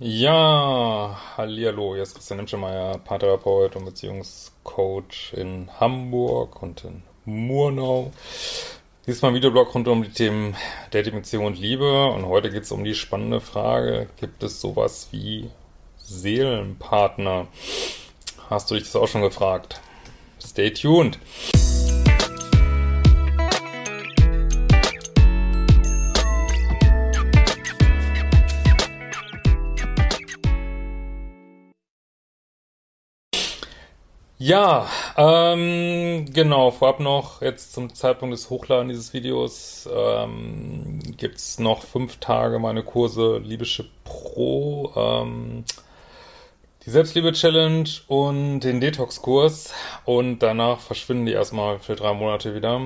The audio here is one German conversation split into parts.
Ja, hallihallo, hier ist Christian Nimschemeyer, Paartherapeut und Beziehungscoach in Hamburg und in Murnau. Diesmal ein Videoblog rund um die Themen Dating, Beziehung und Liebe. Und heute geht es um die spannende Frage, gibt es sowas wie Seelenpartner? Hast du dich das auch schon gefragt? Stay tuned! Ja, ähm, genau, vorab noch, jetzt zum Zeitpunkt des Hochladen dieses Videos ähm, gibt noch fünf Tage meine Kurse Liebeschip Pro, ähm, die Selbstliebe-Challenge und den Detox-Kurs und danach verschwinden die erstmal für drei Monate wieder,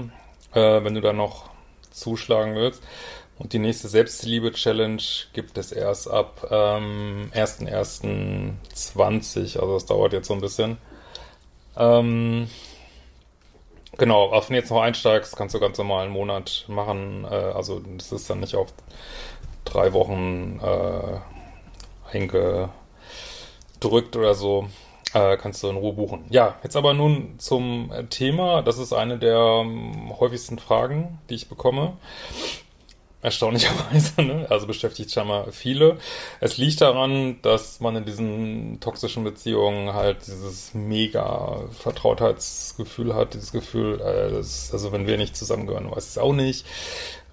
äh, wenn du da noch zuschlagen willst. Und die nächste Selbstliebe-Challenge gibt es erst ab ähm, 1.1.20, also das dauert jetzt so ein bisschen. Ähm, genau, auch wenn du jetzt noch einsteigst, kannst du ganz normal einen Monat machen. Äh, also das ist dann nicht auf drei Wochen äh, eingedrückt oder so. Äh, kannst du in Ruhe buchen. Ja, jetzt aber nun zum Thema. Das ist eine der ähm, häufigsten Fragen, die ich bekomme. Erstaunlicherweise, ne? Also beschäftigt scheinbar viele. Es liegt daran, dass man in diesen toxischen Beziehungen halt dieses mega Vertrautheitsgefühl hat, dieses Gefühl, äh, also wenn wir nicht zusammengehören, weiß ich es auch nicht.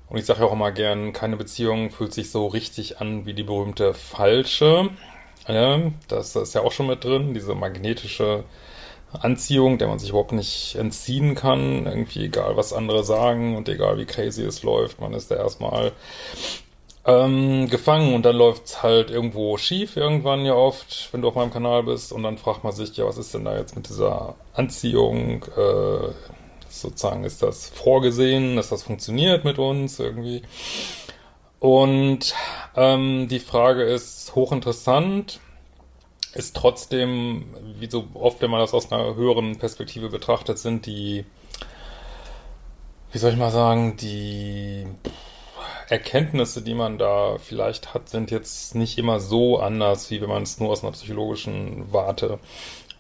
Und ich sage ja auch immer gern, keine Beziehung fühlt sich so richtig an wie die berühmte falsche. Ja, das ist ja auch schon mit drin, diese magnetische Anziehung, der man sich überhaupt nicht entziehen kann. Irgendwie egal, was andere sagen und egal, wie crazy es läuft, man ist da erstmal ähm, gefangen und dann läuft's halt irgendwo schief irgendwann ja oft, wenn du auf meinem Kanal bist und dann fragt man sich, ja, was ist denn da jetzt mit dieser Anziehung? Äh, sozusagen ist das vorgesehen, dass das funktioniert mit uns irgendwie. Und ähm, die Frage ist hochinteressant ist trotzdem, wie so oft, wenn man das aus einer höheren Perspektive betrachtet, sind die, wie soll ich mal sagen, die Erkenntnisse, die man da vielleicht hat, sind jetzt nicht immer so anders, wie wenn man es nur aus einer psychologischen Warte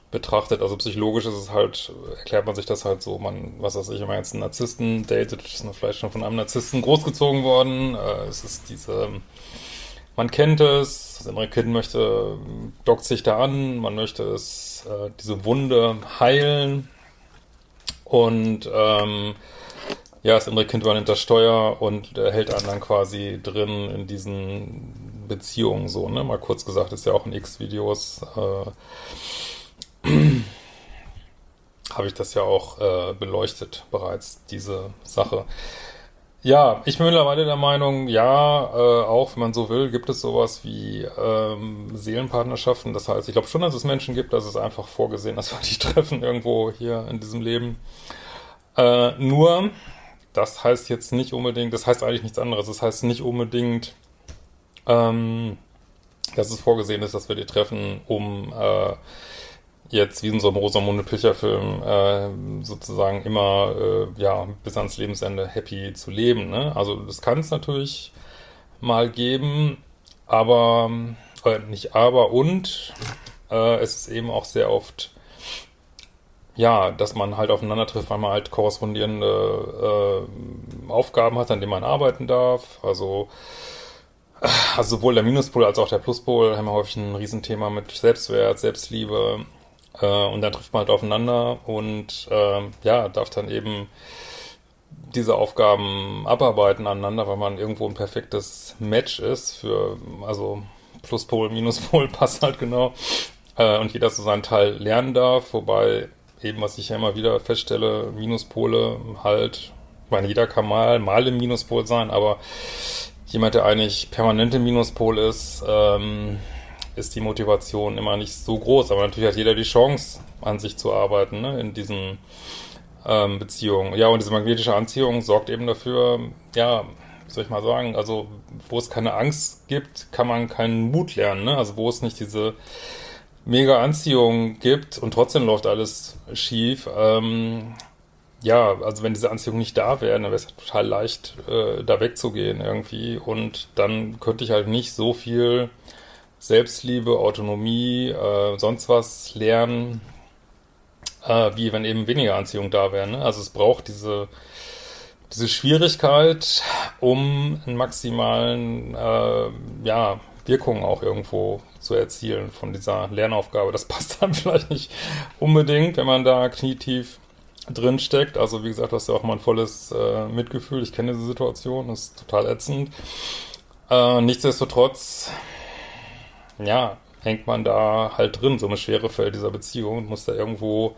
betrachtet. Also psychologisch ist es halt, erklärt man sich das halt so, man, was weiß ich, wenn man jetzt einen Narzissten datet, ist man vielleicht schon von einem Narzissten großgezogen worden. Äh, es ist diese man kennt es, das innere Kind möchte, dockt sich da an, man möchte es, äh, diese Wunde heilen und ähm, ja, das innere Kind übernimmt das Steuer und äh, hält einen dann quasi drin in diesen Beziehungen so, ne? Mal kurz gesagt, ist ja auch in X-Videos äh, habe ich das ja auch äh, beleuchtet bereits, diese Sache. Ja, ich bin mittlerweile der Meinung, ja, äh, auch wenn man so will, gibt es sowas wie ähm, Seelenpartnerschaften. Das heißt, ich glaube schon, dass es Menschen gibt, dass es einfach vorgesehen, dass wir die treffen irgendwo hier in diesem Leben. Äh, nur, das heißt jetzt nicht unbedingt, das heißt eigentlich nichts anderes. Das heißt nicht unbedingt, ähm, dass es vorgesehen ist, dass wir die treffen, um äh, jetzt wie in so einem Rosamunde Pilcher-Film äh, sozusagen immer äh, ja bis ans Lebensende happy zu leben. Ne? Also das kann es natürlich mal geben, aber äh, nicht aber und äh, es ist eben auch sehr oft ja, dass man halt aufeinander trifft, weil man halt korrespondierende äh, Aufgaben hat, an denen man arbeiten darf. Also also sowohl der Minuspol als auch der Pluspol haben wir häufig ein Riesenthema mit Selbstwert, Selbstliebe, äh, und dann trifft man halt aufeinander und äh, ja, darf dann eben diese Aufgaben abarbeiten aneinander, weil man irgendwo ein perfektes Match ist für, also Pluspol, Minuspol passt halt genau. Äh, und jeder so seinen Teil lernen darf, wobei eben, was ich ja immer wieder feststelle, Minuspole halt, ich meine, jeder kann mal, mal im Minuspol sein, aber jemand, der eigentlich permanent im Minuspol ist, ähm, ist die Motivation immer nicht so groß. Aber natürlich hat jeder die Chance, an sich zu arbeiten, ne, in diesen ähm, Beziehungen. Ja, und diese magnetische Anziehung sorgt eben dafür, ja, wie soll ich mal sagen, also wo es keine Angst gibt, kann man keinen Mut lernen, ne? Also wo es nicht diese mega Anziehung gibt und trotzdem läuft alles schief, ähm, ja, also wenn diese Anziehung nicht da wäre, dann wäre es total leicht, äh, da wegzugehen irgendwie. Und dann könnte ich halt nicht so viel Selbstliebe, Autonomie, äh, sonst was lernen, äh, wie wenn eben weniger Anziehung da wäre. Ne? Also es braucht diese, diese Schwierigkeit, um einen maximalen, äh, ja, Wirkung auch irgendwo zu erzielen von dieser Lernaufgabe. Das passt dann vielleicht nicht unbedingt, wenn man da knietief drin steckt. Also wie gesagt, du hast ja auch mal ein volles äh, Mitgefühl. Ich kenne diese Situation, das ist total ätzend. Äh, nichtsdestotrotz, ja, hängt man da halt drin, so eine schwere Feld dieser Beziehung und muss da irgendwo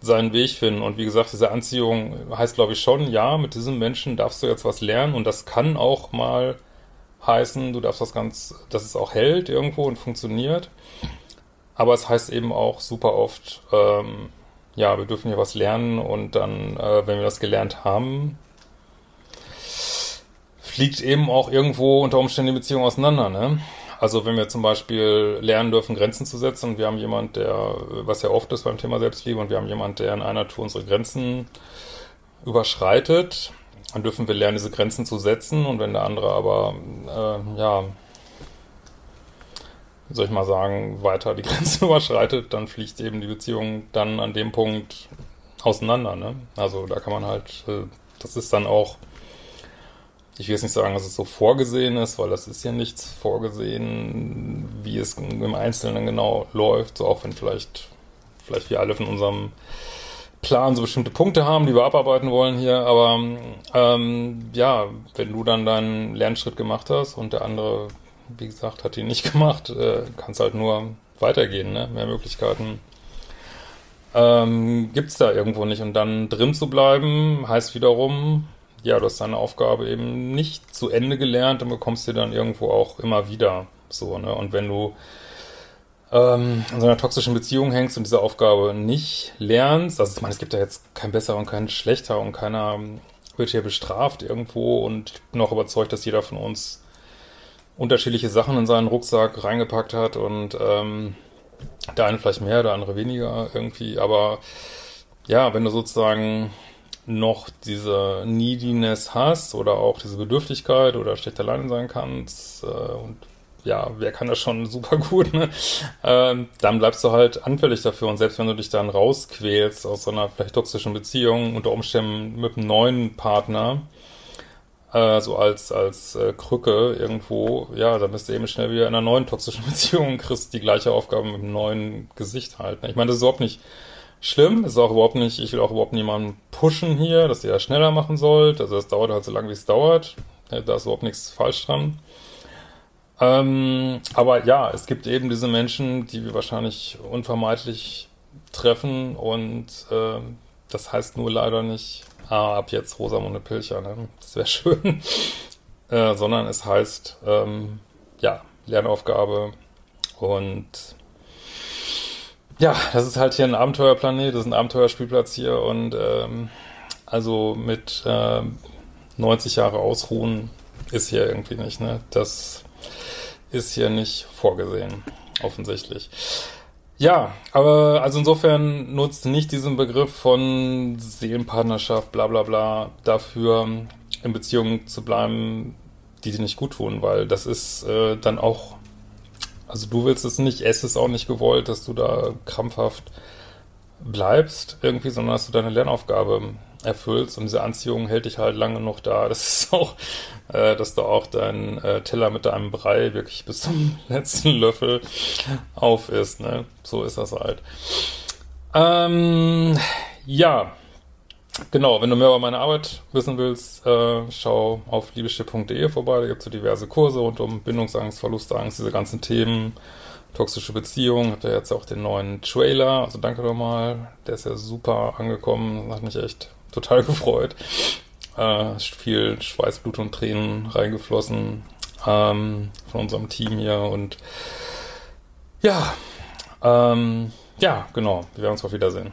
seinen Weg finden. Und wie gesagt, diese Anziehung heißt, glaube ich, schon, ja, mit diesem Menschen darfst du jetzt was lernen und das kann auch mal heißen, du darfst das ganz, dass es auch hält irgendwo und funktioniert. Aber es heißt eben auch super oft, ähm, ja, wir dürfen hier was lernen und dann, äh, wenn wir das gelernt haben, fliegt eben auch irgendwo unter Umständen die Beziehung auseinander, ne? Also wenn wir zum Beispiel lernen dürfen, Grenzen zu setzen und wir haben jemand, der, was ja oft ist beim Thema Selbstliebe, und wir haben jemand, der in einer Tour unsere Grenzen überschreitet, dann dürfen wir lernen, diese Grenzen zu setzen und wenn der andere aber, äh, ja, soll ich mal sagen, weiter die Grenzen überschreitet, dann fliegt eben die Beziehung dann an dem Punkt auseinander. Ne? Also da kann man halt, äh, das ist dann auch, ich will jetzt nicht sagen, dass es so vorgesehen ist, weil das ist ja nichts vorgesehen, wie es im Einzelnen genau läuft, so auch wenn vielleicht, vielleicht wir alle von unserem Plan so bestimmte Punkte haben, die wir abarbeiten wollen hier, aber ähm, ja, wenn du dann deinen Lernschritt gemacht hast und der andere wie gesagt, hat die nicht gemacht. Äh, Kannst halt nur weitergehen, ne? Mehr Möglichkeiten ähm, gibt es da irgendwo nicht. Und dann drin zu bleiben, heißt wiederum, ja, du hast deine Aufgabe eben nicht zu Ende gelernt und bekommst sie dann irgendwo auch immer wieder. So, ne? Und wenn du ähm, in so einer toxischen Beziehung hängst und diese Aufgabe nicht lernst, also ich meine, es gibt ja jetzt kein besser und kein schlechter und keiner wird hier bestraft irgendwo und ich bin auch überzeugt, dass jeder von uns unterschiedliche Sachen in seinen Rucksack reingepackt hat und ähm, der eine vielleicht mehr, der andere weniger irgendwie. Aber ja, wenn du sozusagen noch diese Neediness hast oder auch diese Bedürftigkeit oder schlecht alleine sein kannst äh, und ja, wer kann das schon super gut, ne? Ähm, dann bleibst du halt anfällig dafür und selbst wenn du dich dann rausquälst aus so einer vielleicht toxischen Beziehung, unter Umständen mit einem neuen Partner, äh, so als, als äh, Krücke irgendwo, ja, dann bist du eben schnell wieder in einer neuen toxischen Beziehung und kriegst die gleiche Aufgabe mit einem neuen Gesicht halt. Ne? Ich meine, das ist überhaupt nicht schlimm, das ist auch überhaupt nicht, ich will auch überhaupt niemanden pushen hier, dass ihr das schneller machen sollt, also das dauert halt so lange, wie es dauert, da ist überhaupt nichts falsch dran. Ähm, aber ja, es gibt eben diese Menschen, die wir wahrscheinlich unvermeidlich treffen und äh, das heißt nur leider nicht, ah, ab jetzt Rosamunde Pilcher, ne? Das wäre schön. äh, sondern es heißt, ähm, ja, Lernaufgabe und ja, das ist halt hier ein Abenteuerplanet, das ist ein Abenteuerspielplatz hier und ähm, also mit äh, 90 Jahre ausruhen ist hier irgendwie nicht, ne? Das ist hier nicht vorgesehen, offensichtlich. Ja, aber also insofern nutzt nicht diesen Begriff von Seelenpartnerschaft, bla bla bla, dafür in Beziehungen zu bleiben, die dir nicht gut tun, weil das ist äh, dann auch, also du willst es nicht, es ist auch nicht gewollt, dass du da krampfhaft bleibst irgendwie, sondern dass du deine Lernaufgabe erfüllst und diese Anziehung hält dich halt lange noch da. Das ist auch, äh, dass du auch deinen äh, Teller mit deinem Brei wirklich bis zum letzten Löffel auf isst, ne? So ist das halt. Ähm, ja, genau, wenn du mehr über meine Arbeit wissen willst, äh, schau auf liebeschiff.de vorbei, da gibt es so diverse Kurse rund um Bindungsangst, Verlustangst, diese ganzen Themen toxische Beziehung. Habt ihr jetzt auch den neuen Trailer. Also danke nochmal. Der ist ja super angekommen. Hat mich echt total gefreut. Äh, viel Schweiß, Blut und Tränen reingeflossen ähm, von unserem Team hier und ja, ähm, ja, genau. Wir werden uns auf Wiedersehen.